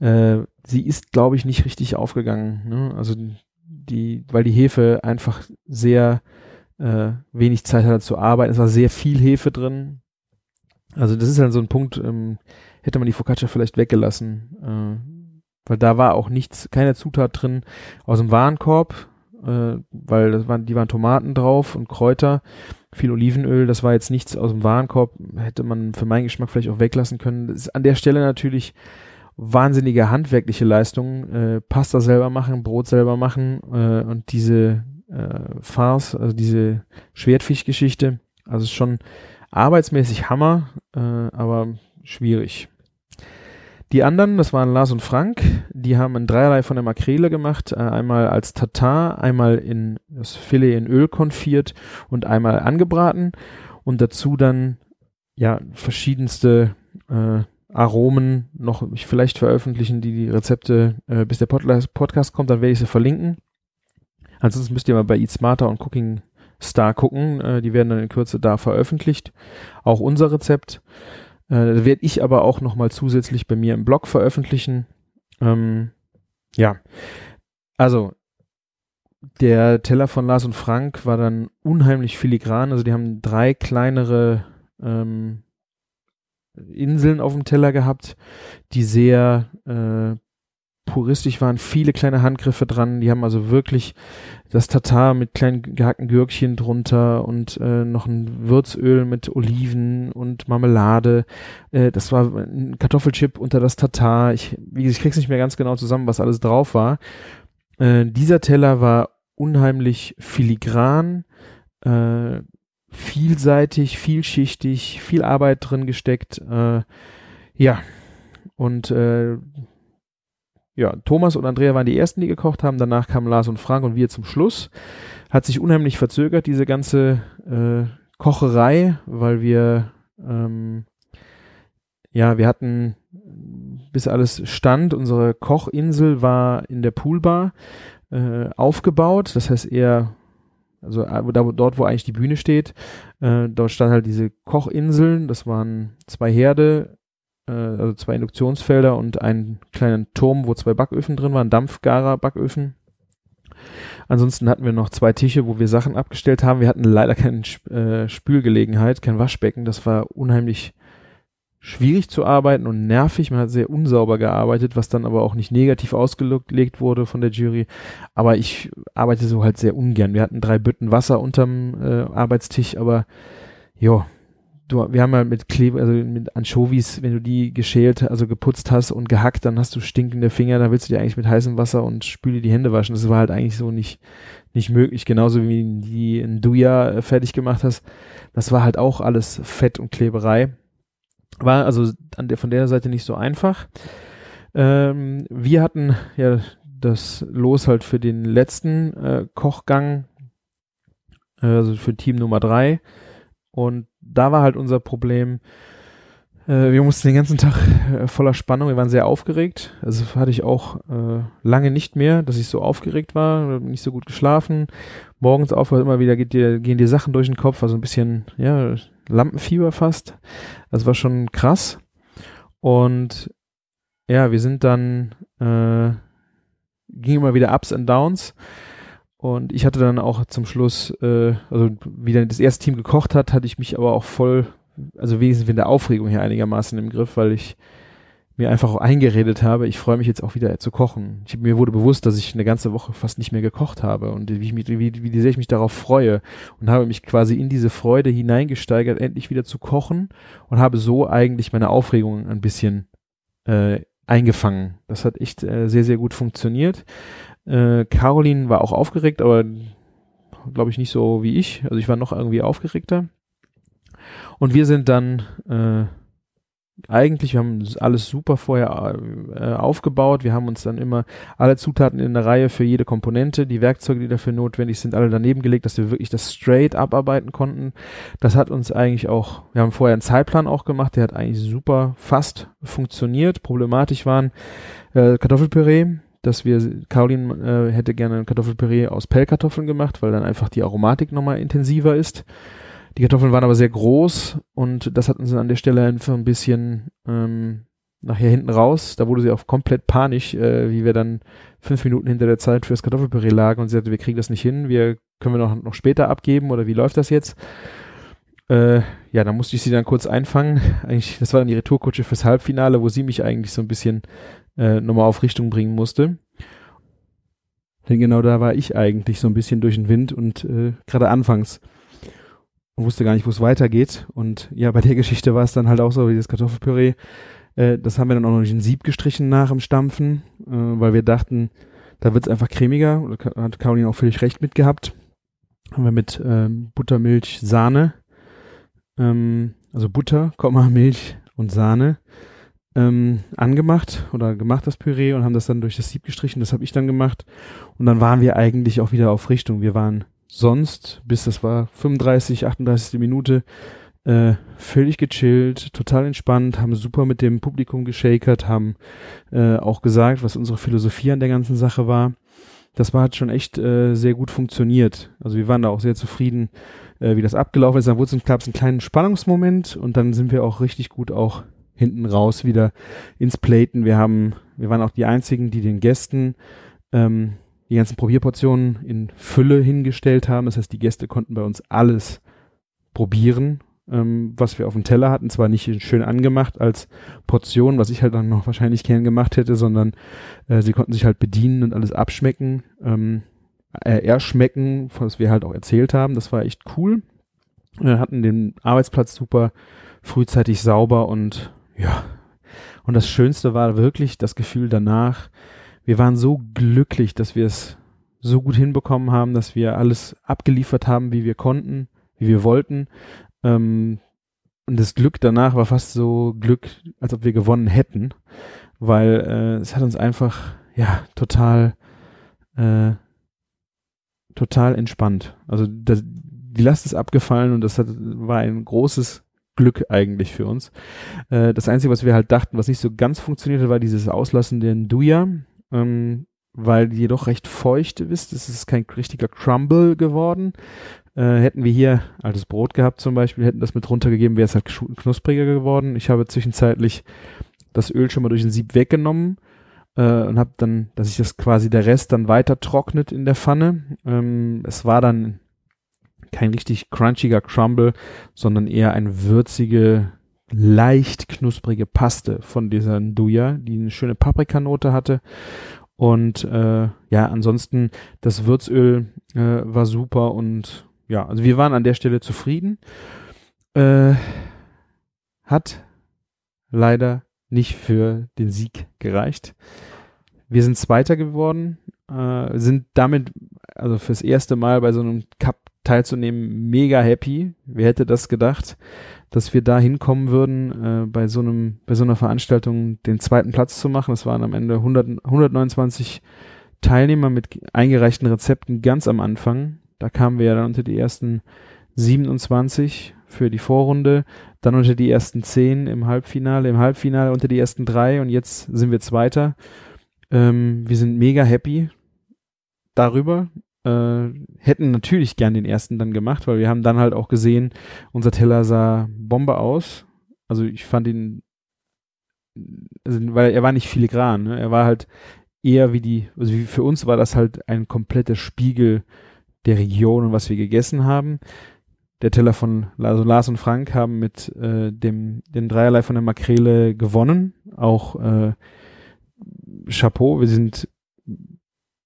äh, sie ist, glaube ich, nicht richtig aufgegangen. Ne? Also die, weil die Hefe einfach sehr äh, wenig Zeit hatte zu arbeiten. Es war sehr viel Hefe drin. Also das ist halt so ein Punkt, ähm, hätte man die Focaccia vielleicht weggelassen. Äh, weil da war auch nichts, keine Zutat drin aus dem Warenkorb äh, weil das waren, die waren Tomaten drauf und Kräuter, viel Olivenöl, das war jetzt nichts aus dem Warenkorb, hätte man für meinen Geschmack vielleicht auch weglassen können. Das ist an der Stelle natürlich wahnsinnige handwerkliche Leistung, äh, Pasta selber machen, Brot selber machen äh, und diese äh, Farce, also diese Schwertfischgeschichte, also schon arbeitsmäßig Hammer, äh, aber schwierig. Die anderen, das waren Lars und Frank, die haben ein Dreierlei von der Makrele gemacht, äh, einmal als Tatar, einmal in das Filet in Öl konfiert und einmal angebraten und dazu dann ja verschiedenste äh, Aromen noch ich vielleicht veröffentlichen, die die Rezepte äh, bis der Podcast kommt, dann werde ich sie verlinken. Ansonsten müsst ihr mal bei Eat Smarter und Cooking Star gucken, äh, die werden dann in Kürze da veröffentlicht. Auch unser Rezept. Äh, werde ich aber auch nochmal zusätzlich bei mir im Blog veröffentlichen. Ähm, ja, also der Teller von Lars und Frank war dann unheimlich filigran. Also die haben drei kleinere ähm, Inseln auf dem Teller gehabt, die sehr äh, puristisch waren, viele kleine Handgriffe dran. Die haben also wirklich das Tatar mit kleinen gehackten Gürkchen drunter und äh, noch ein Würzöl mit Oliven und Marmelade. Äh, das war ein Kartoffelchip unter das Tatar. Ich, wie, ich krieg's nicht mehr ganz genau zusammen, was alles drauf war. Äh, dieser Teller war unheimlich filigran, äh, vielseitig, vielschichtig, viel Arbeit drin gesteckt. Äh, ja, und äh, ja, Thomas und Andrea waren die ersten, die gekocht haben. Danach kamen Lars und Frank und wir zum Schluss. Hat sich unheimlich verzögert, diese ganze äh, Kocherei, weil wir, ähm, ja, wir hatten, bis alles stand, unsere Kochinsel war in der Poolbar äh, aufgebaut. Das heißt eher, also äh, da, dort, wo eigentlich die Bühne steht, äh, dort stand halt diese Kochinseln. Das waren zwei Herde äh, also zwei Induktionsfelder und einen kleinen Turm, wo zwei Backöfen drin waren, Dampfgarer Backöfen. Ansonsten hatten wir noch zwei Tische, wo wir Sachen abgestellt haben. Wir hatten leider keine äh, Spülgelegenheit, kein Waschbecken. Das war unheimlich schwierig zu arbeiten und nervig. Man hat sehr unsauber gearbeitet, was dann aber auch nicht negativ ausgelegt wurde von der Jury. Aber ich arbeite so halt sehr ungern. Wir hatten drei Bütten Wasser unterm äh, Arbeitstisch, aber ja, du, wir haben ja mit Klebe, also mit Anchovies, wenn du die geschält, also geputzt hast und gehackt, dann hast du stinkende Finger, dann willst du dir eigentlich mit heißem Wasser und spüle die Hände waschen. Das war halt eigentlich so nicht, nicht möglich. Genauso wie die in Duja äh, fertig gemacht hast. Das war halt auch alles Fett und Kleberei. War also an der, von der Seite nicht so einfach. Ähm, wir hatten ja das Los halt für den letzten äh, Kochgang, äh, also für Team Nummer drei. Und da war halt unser Problem, äh, wir mussten den ganzen Tag äh, voller Spannung, wir waren sehr aufgeregt. Also hatte ich auch äh, lange nicht mehr, dass ich so aufgeregt war, nicht so gut geschlafen. Morgens auf, immer wieder geht dir, gehen dir Sachen durch den Kopf, also ein bisschen, ja, Lampenfieber fast. Das war schon krass. Und ja, wir sind dann, äh, ging immer wieder Ups und Downs. Und ich hatte dann auch zum Schluss, äh, also wie dann das erste Team gekocht hat, hatte ich mich aber auch voll, also wenigstens in der Aufregung hier einigermaßen im Griff, weil ich mir einfach auch eingeredet habe, ich freue mich jetzt auch wieder zu kochen. Ich, mir wurde bewusst, dass ich eine ganze Woche fast nicht mehr gekocht habe und wie, ich mich, wie, wie sehr ich mich darauf freue und habe mich quasi in diese Freude hineingesteigert, endlich wieder zu kochen und habe so eigentlich meine Aufregung ein bisschen äh, eingefangen. Das hat echt äh, sehr, sehr gut funktioniert. Äh, Caroline war auch aufgeregt, aber glaube ich nicht so wie ich. Also ich war noch irgendwie aufgeregter. Und wir sind dann äh, eigentlich, wir haben alles super vorher äh, aufgebaut. Wir haben uns dann immer alle Zutaten in der Reihe für jede Komponente, die Werkzeuge, die dafür notwendig sind, alle daneben gelegt, dass wir wirklich das straight abarbeiten konnten. Das hat uns eigentlich auch, wir haben vorher einen Zeitplan auch gemacht, der hat eigentlich super fast funktioniert. Problematisch waren äh, Kartoffelpüree, dass wir, Caroline äh, hätte gerne ein Kartoffelpüree aus Pellkartoffeln gemacht, weil dann einfach die Aromatik nochmal intensiver ist. Die Kartoffeln waren aber sehr groß und das hat uns an der Stelle einfach ein bisschen ähm, nachher hinten raus. Da wurde sie auch komplett panisch, äh, wie wir dann fünf Minuten hinter der Zeit fürs Kartoffelpüree lagen und sie sagte, wir kriegen das nicht hin, wir können wir noch, noch später abgeben oder wie läuft das jetzt? Äh, ja, da musste ich sie dann kurz einfangen. Eigentlich, das war dann die Retourkutsche fürs Halbfinale, wo sie mich eigentlich so ein bisschen äh, nochmal auf Richtung bringen musste. Denn genau da war ich eigentlich so ein bisschen durch den Wind und äh, gerade anfangs und wusste gar nicht, wo es weitergeht. Und ja, bei der <laughs> Geschichte war es dann halt auch so, wie das Kartoffelpüree. Äh, das haben wir dann auch noch durch ein Sieb gestrichen nach dem Stampfen, äh, weil wir dachten, da wird es einfach cremiger. Da hat Caroline auch völlig recht mit gehabt. Haben wir mit ähm, Buttermilch, Sahne, ähm, also Butter, Komma, Milch und Sahne ähm, angemacht oder gemacht das Püree und haben das dann durch das Sieb gestrichen. Das habe ich dann gemacht. Und dann waren wir eigentlich auch wieder auf Richtung. Wir waren sonst, bis das war 35, 38. Minute, äh, völlig gechillt, total entspannt, haben super mit dem Publikum geschakert, haben äh, auch gesagt, was unsere Philosophie an der ganzen Sache war. Das war hat schon echt äh, sehr gut funktioniert. Also wir waren da auch sehr zufrieden, äh, wie das abgelaufen ist. Dann wurde es, gab es einen kleinen Spannungsmoment und dann sind wir auch richtig gut auch hinten raus wieder ins Platen. Wir haben, wir waren auch die einzigen, die den Gästen ähm, die ganzen Probierportionen in Fülle hingestellt haben. Das heißt, die Gäste konnten bei uns alles probieren, ähm, was wir auf dem Teller hatten. Zwar nicht schön angemacht als Portion, was ich halt dann noch wahrscheinlich gern gemacht hätte, sondern äh, sie konnten sich halt bedienen und alles abschmecken, ähm, äh, erschmecken, was wir halt auch erzählt haben. Das war echt cool. Wir hatten den Arbeitsplatz super frühzeitig sauber und ja. Und das Schönste war wirklich das Gefühl danach, wir waren so glücklich, dass wir es so gut hinbekommen haben, dass wir alles abgeliefert haben, wie wir konnten, wie wir wollten. Ähm, und das Glück danach war fast so Glück, als ob wir gewonnen hätten, weil äh, es hat uns einfach ja total äh, total entspannt. Also das, die Last ist abgefallen und das hat, war ein großes Glück eigentlich für uns. Äh, das Einzige, was wir halt dachten, was nicht so ganz funktionierte, war dieses Auslassen der Nduja ähm, weil die jedoch recht feucht ist. Es ist kein richtiger Crumble geworden. Äh, hätten wir hier altes Brot gehabt zum Beispiel, hätten das mit runtergegeben, wäre es halt knuspriger geworden. Ich habe zwischenzeitlich das Öl schon mal durch den Sieb weggenommen äh, und habe dann, dass sich das quasi der Rest dann weiter trocknet in der Pfanne. Ähm, es war dann kein richtig crunchiger Crumble, sondern eher ein würzige, leicht knusprige Paste von dieser Nduja, die eine schöne Paprikanote hatte. Und äh, ja, ansonsten das Würzöl äh, war super und ja, also wir waren an der Stelle zufrieden. Äh, hat leider nicht für den Sieg gereicht. Wir sind Zweiter geworden, äh, sind damit also fürs erste Mal bei so einem Cup teilzunehmen mega happy. Wer hätte das gedacht? dass wir da hinkommen würden, äh, bei so einem, bei so einer Veranstaltung den zweiten Platz zu machen. Es waren am Ende 100, 129 Teilnehmer mit eingereichten Rezepten ganz am Anfang. Da kamen wir ja dann unter die ersten 27 für die Vorrunde, dann unter die ersten 10 im Halbfinale, im Halbfinale unter die ersten drei und jetzt sind wir Zweiter. Ähm, wir sind mega happy darüber äh, hätten natürlich gern den ersten dann gemacht, weil wir haben dann halt auch gesehen, unser Teller sah Bombe aus. Also ich fand ihn, also, weil er war nicht filigran, ne? er war halt eher wie die, also wie für uns war das halt ein kompletter Spiegel der Region und was wir gegessen haben. Der Teller von also Lars und Frank haben mit äh, dem den Dreierlei von der Makrele gewonnen. Auch äh, Chapeau, wir sind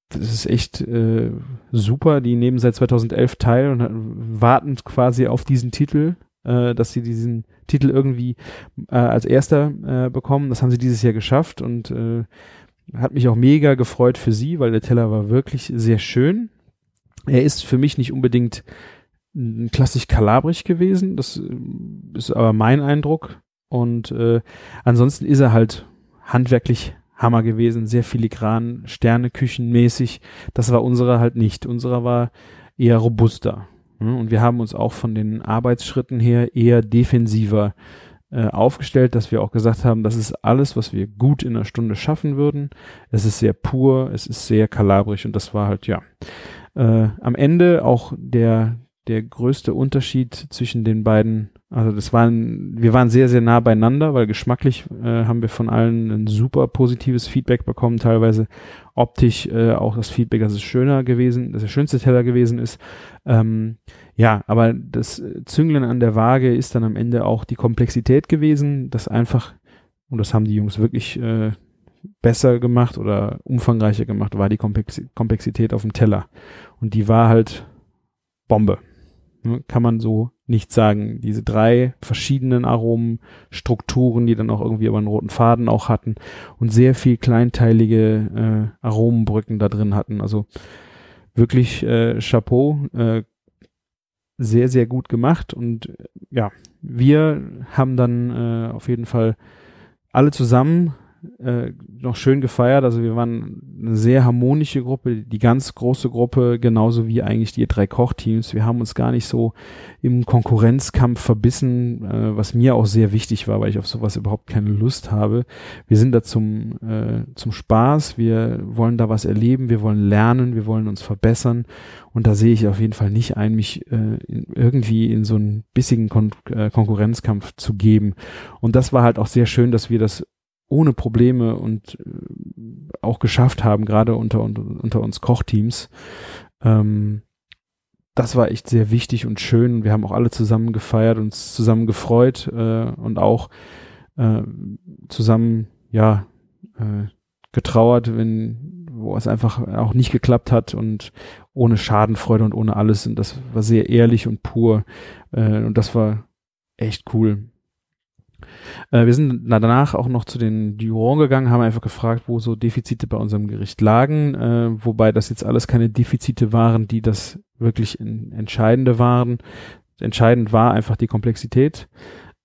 das ist echt äh, super. Die nehmen seit 2011 teil und warten quasi auf diesen Titel, äh, dass sie diesen Titel irgendwie äh, als erster äh, bekommen. Das haben sie dieses Jahr geschafft und äh, hat mich auch mega gefreut für sie, weil der Teller war wirklich sehr schön. Er ist für mich nicht unbedingt klassisch kalabrig gewesen. Das äh, ist aber mein Eindruck. Und äh, ansonsten ist er halt handwerklich Hammer gewesen, sehr filigran, Sterneküchenmäßig. Das war unsere halt nicht. Unserer war eher robuster. Und wir haben uns auch von den Arbeitsschritten her eher defensiver äh, aufgestellt, dass wir auch gesagt haben, das ist alles, was wir gut in einer Stunde schaffen würden. Es ist sehr pur, es ist sehr kalabrisch und das war halt, ja, äh, am Ende auch der, der größte Unterschied zwischen den beiden also das waren, wir waren sehr, sehr nah beieinander, weil geschmacklich äh, haben wir von allen ein super positives Feedback bekommen, teilweise optisch äh, auch das Feedback, dass es schöner gewesen, dass der schönste Teller gewesen ist. Ähm, ja, aber das Züngeln an der Waage ist dann am Ende auch die Komplexität gewesen, das einfach, und das haben die Jungs wirklich äh, besser gemacht oder umfangreicher gemacht, war die Komplexität auf dem Teller. Und die war halt Bombe. Kann man so nicht sagen. Diese drei verschiedenen Aromenstrukturen, die dann auch irgendwie aber einen roten Faden auch hatten und sehr viel kleinteilige äh, Aromenbrücken da drin hatten. Also wirklich äh, Chapeau, äh, sehr, sehr gut gemacht und ja, wir haben dann äh, auf jeden Fall alle zusammen äh, noch schön gefeiert. Also wir waren eine sehr harmonische Gruppe, die ganz große Gruppe, genauso wie eigentlich die drei Kochteams. Wir haben uns gar nicht so im Konkurrenzkampf verbissen, äh, was mir auch sehr wichtig war, weil ich auf sowas überhaupt keine Lust habe. Wir sind da zum, äh, zum Spaß, wir wollen da was erleben, wir wollen lernen, wir wollen uns verbessern und da sehe ich auf jeden Fall nicht ein, mich äh, in, irgendwie in so einen bissigen Kon äh, Konkurrenzkampf zu geben. Und das war halt auch sehr schön, dass wir das ohne Probleme und äh, auch geschafft haben, gerade unter, unter, uns Kochteams. Ähm, das war echt sehr wichtig und schön. Wir haben auch alle zusammen gefeiert, uns zusammen gefreut äh, und auch äh, zusammen, ja, äh, getrauert, wenn, wo es einfach auch nicht geklappt hat und ohne Schadenfreude und ohne alles. Und das war sehr ehrlich und pur. Äh, und das war echt cool. Äh, wir sind danach auch noch zu den Jurors gegangen, haben einfach gefragt, wo so Defizite bei unserem Gericht lagen, äh, wobei das jetzt alles keine Defizite waren, die das wirklich in, entscheidende waren. Entscheidend war einfach die Komplexität.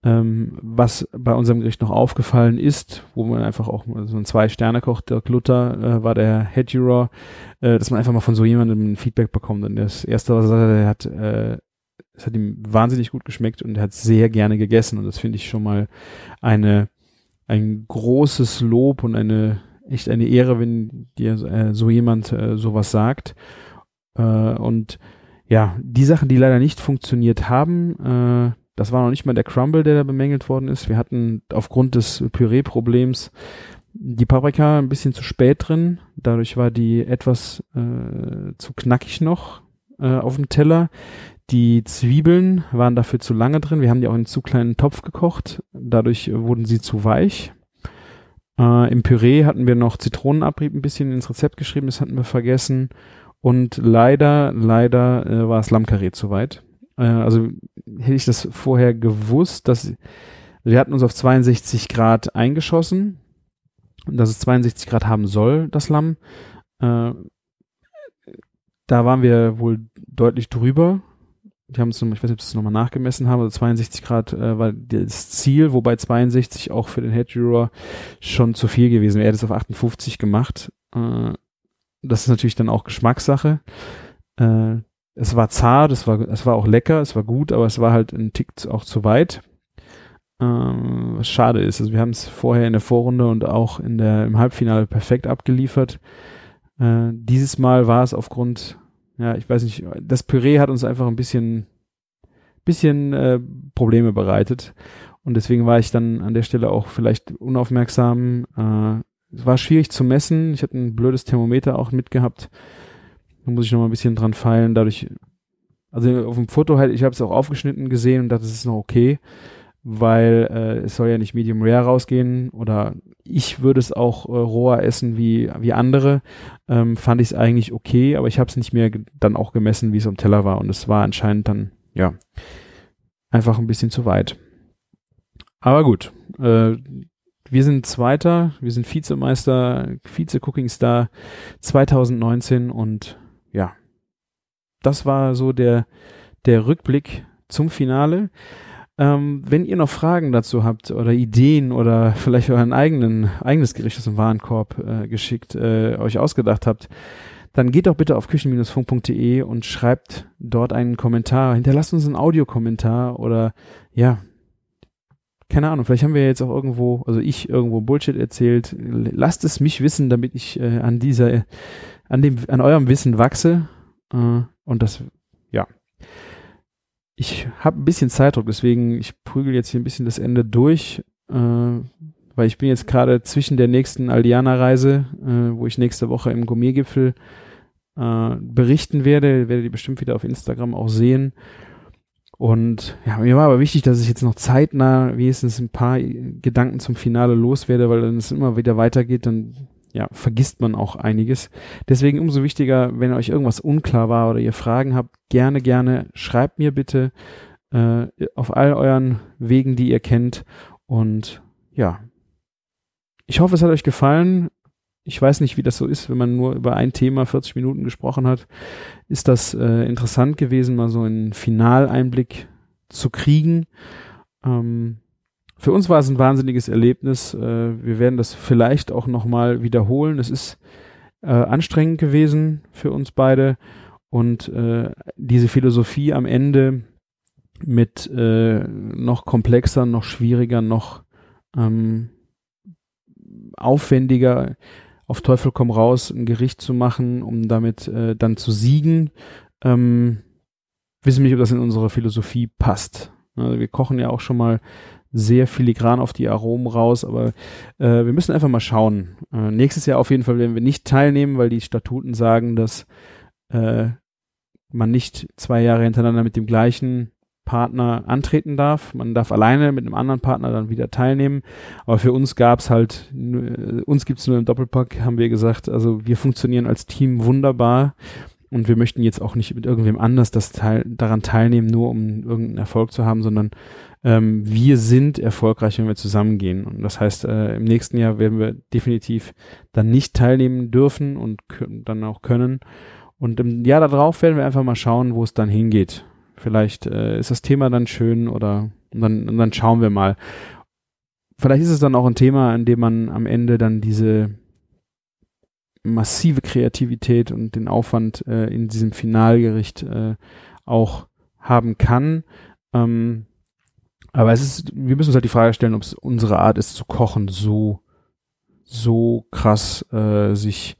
Ähm, was bei unserem Gericht noch aufgefallen ist, wo man einfach auch so ein Zwei-Sterne-Koch, Dirk Luther, äh, war der Head Juror, äh, dass man einfach mal von so jemandem ein Feedback bekommt. Und das erste, was er sagte, er hat äh, es hat ihm wahnsinnig gut geschmeckt und er hat sehr gerne gegessen und das finde ich schon mal eine ein großes Lob und eine echt eine Ehre, wenn dir äh, so jemand äh, sowas sagt. Äh, und ja, die Sachen, die leider nicht funktioniert haben, äh, das war noch nicht mal der Crumble, der da bemängelt worden ist. Wir hatten aufgrund des Püree-Problems die Paprika ein bisschen zu spät drin. Dadurch war die etwas äh, zu knackig noch äh, auf dem Teller. Die Zwiebeln waren dafür zu lange drin. Wir haben die auch in zu kleinen Topf gekocht. Dadurch wurden sie zu weich. Äh, Im Püree hatten wir noch Zitronenabrieb ein bisschen ins Rezept geschrieben. Das hatten wir vergessen. Und leider, leider äh, war das Lammkarree zu weit. Äh, also hätte ich das vorher gewusst, dass wir hatten uns auf 62 Grad eingeschossen, dass es 62 Grad haben soll, das Lamm. Äh, da waren wir wohl deutlich drüber die haben es, ich weiß nicht, ob sie es nochmal nachgemessen haben, also 62 Grad äh, war das Ziel, wobei 62 auch für den Head Juror schon zu viel gewesen wäre. Er hat es auf 58 gemacht. Äh, das ist natürlich dann auch Geschmackssache. Äh, es war zart, es war, es war auch lecker, es war gut, aber es war halt ein Tick auch zu weit. Ähm, was schade ist. Also wir haben es vorher in der Vorrunde und auch in der, im Halbfinale perfekt abgeliefert. Äh, dieses Mal war es aufgrund ja, ich weiß nicht, das Püree hat uns einfach ein bisschen, bisschen äh, Probleme bereitet. Und deswegen war ich dann an der Stelle auch vielleicht unaufmerksam. Äh, es war schwierig zu messen. Ich hatte ein blödes Thermometer auch mitgehabt. Da muss ich noch mal ein bisschen dran feilen. Dadurch, also auf dem Foto halt, ich habe es auch aufgeschnitten gesehen und dachte, das ist noch okay weil äh, es soll ja nicht Medium Rare rausgehen oder ich würde es auch äh, roher essen wie, wie andere, ähm, fand ich es eigentlich okay, aber ich habe es nicht mehr dann auch gemessen, wie es am Teller war und es war anscheinend dann, ja, einfach ein bisschen zu weit. Aber gut, äh, wir sind Zweiter, wir sind Vizemeister, Vize-Cooking Star 2019 und ja, das war so der, der Rückblick zum Finale. Ähm, wenn ihr noch Fragen dazu habt oder Ideen oder vielleicht euren eigenen, eigenes Gericht aus dem Warenkorb äh, geschickt, äh, euch ausgedacht habt, dann geht doch bitte auf küchen-funk.de und schreibt dort einen Kommentar. Hinterlasst uns einen Audiokommentar oder ja, keine Ahnung, vielleicht haben wir jetzt auch irgendwo, also ich irgendwo Bullshit erzählt. Lasst es mich wissen, damit ich äh, an dieser, an dem, an eurem Wissen wachse. Äh, und das, ja. Ich habe ein bisschen Zeitdruck, deswegen ich prügel jetzt hier ein bisschen das Ende durch, äh, weil ich bin jetzt gerade zwischen der nächsten Aldiana-Reise, äh, wo ich nächste Woche im Gourmet-Gipfel äh, berichten werde, werdet ihr bestimmt wieder auf Instagram auch sehen. Und ja, mir war aber wichtig, dass ich jetzt noch zeitnah wenigstens ein paar Gedanken zum Finale loswerde, weil dann es immer wieder weitergeht, dann ja, vergisst man auch einiges. Deswegen umso wichtiger, wenn euch irgendwas unklar war oder ihr Fragen habt, gerne, gerne schreibt mir bitte äh, auf all euren Wegen, die ihr kennt. Und ja, ich hoffe, es hat euch gefallen ich weiß nicht, wie das so ist, wenn man nur über ein Thema 40 Minuten gesprochen hat. Ist das äh, interessant gewesen, mal so einen Finaleinblick zu kriegen? Ähm, für uns war es ein wahnsinniges Erlebnis. Äh, wir werden das vielleicht auch nochmal wiederholen. Es ist äh, anstrengend gewesen für uns beide und äh, diese Philosophie am Ende mit noch komplexer, noch schwieriger, noch ähm, aufwendiger auf Teufel komm raus ein Gericht zu machen, um damit dann zu siegen. Ähm, wissen nicht, ob das in unsere Philosophie passt. Also wir kochen ja auch schon mal sehr filigran auf die Aromen raus, aber äh, wir müssen einfach mal schauen. Äh, nächstes Jahr auf jeden Fall werden wir nicht teilnehmen, weil die Statuten sagen, dass äh, man nicht zwei Jahre hintereinander mit dem gleichen Partner antreten darf. Man darf alleine mit einem anderen Partner dann wieder teilnehmen. Aber für uns gab es halt, uns gibt es nur im Doppelpack, haben wir gesagt. Also wir funktionieren als Team wunderbar und wir möchten jetzt auch nicht mit irgendwem anders das teil daran teilnehmen, nur um irgendeinen Erfolg zu haben, sondern ähm, wir sind erfolgreich, wenn wir zusammengehen. Und das heißt, äh, im nächsten Jahr werden wir definitiv dann nicht teilnehmen dürfen und dann auch können. Und im Jahr darauf werden wir einfach mal schauen, wo es dann hingeht. Vielleicht äh, ist das Thema dann schön oder und dann, und dann schauen wir mal. Vielleicht ist es dann auch ein Thema, in dem man am Ende dann diese massive Kreativität und den Aufwand äh, in diesem Finalgericht äh, auch haben kann. Ähm, aber es ist, wir müssen uns halt die Frage stellen, ob es unsere Art ist zu kochen, so, so krass äh, sich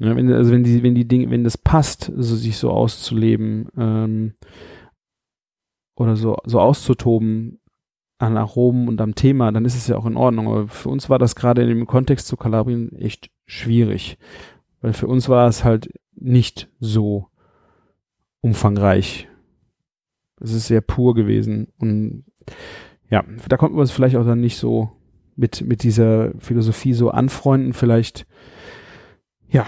ja, wenn, also wenn die, wenn die Dinge, wenn das passt, also sich so auszuleben ähm, oder so, so auszutoben an Aromen und am Thema, dann ist es ja auch in Ordnung. Aber für uns war das gerade in dem Kontext zu Kalabrien echt schwierig. Weil für uns war es halt nicht so umfangreich. Es ist sehr pur gewesen. Und ja, da konnten wir uns vielleicht auch dann nicht so mit, mit dieser Philosophie so anfreunden. Vielleicht ja.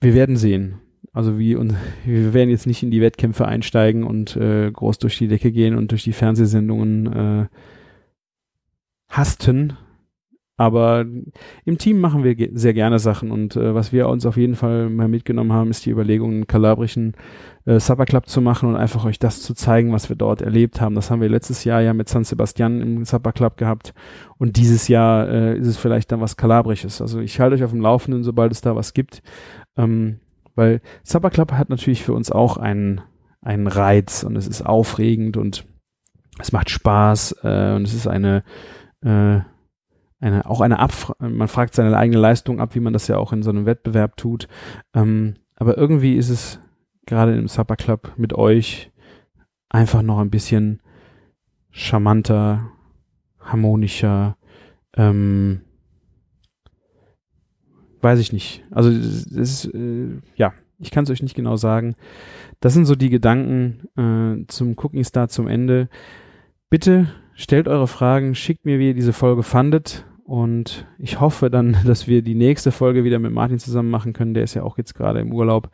Wir werden sehen. Also wie und wir werden jetzt nicht in die Wettkämpfe einsteigen und äh, groß durch die Decke gehen und durch die Fernsehsendungen äh, hasten. Aber im Team machen wir ge sehr gerne Sachen und äh, was wir uns auf jeden Fall mal mitgenommen haben, ist die Überlegung, einen kalabrischen äh, Supper Club zu machen und einfach euch das zu zeigen, was wir dort erlebt haben. Das haben wir letztes Jahr ja mit San Sebastian im Supper Club gehabt und dieses Jahr äh, ist es vielleicht dann was Kalabrisches. Also ich halte euch auf dem Laufenden, sobald es da was gibt, ähm, weil Supper Club hat natürlich für uns auch einen, einen Reiz und es ist aufregend und es macht Spaß äh, und es ist eine äh, eine, auch eine Abfrage, man fragt seine eigene Leistung ab, wie man das ja auch in so einem Wettbewerb tut. Ähm, aber irgendwie ist es gerade im Supper Club mit euch einfach noch ein bisschen charmanter, harmonischer, ähm, weiß ich nicht. Also es ist, äh, ja, ich kann es euch nicht genau sagen. Das sind so die Gedanken äh, zum Cooking Star zum Ende. Bitte stellt eure Fragen, schickt mir, wie ihr diese Folge fandet. Und ich hoffe dann, <laughs> dass wir die nächste Folge wieder mit Martin zusammen machen können. Der ist ja auch jetzt gerade im Urlaub.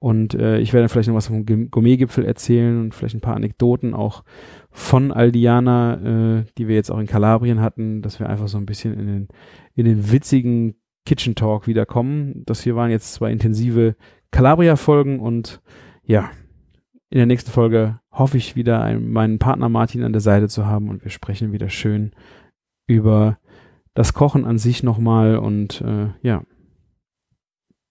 Und äh, ich werde vielleicht noch was vom Gourmet-Gipfel erzählen und vielleicht ein paar Anekdoten auch von Aldiana, äh, die wir jetzt auch in Kalabrien hatten, dass wir einfach so ein bisschen in den, in den witzigen Kitchen Talk wiederkommen. Das hier waren jetzt zwei intensive Calabria-Folgen und ja, in der nächsten Folge hoffe ich wieder einen, meinen Partner Martin an der Seite zu haben und wir sprechen wieder schön über das Kochen an sich nochmal und äh, ja.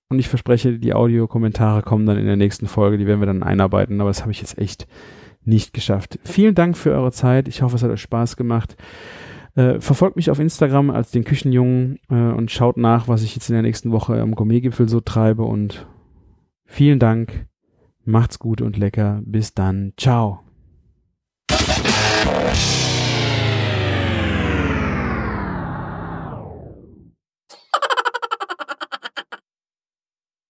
Und ich verspreche, die Audiokommentare kommen dann in der nächsten Folge, die werden wir dann einarbeiten, aber das habe ich jetzt echt nicht geschafft. Vielen Dank für eure Zeit. Ich hoffe, es hat euch Spaß gemacht. Äh, verfolgt mich auf Instagram als den Küchenjungen äh, und schaut nach, was ich jetzt in der nächsten Woche am Gourmetgipfel so treibe. Und vielen Dank. Macht's gut und lecker. Bis dann. Ciao.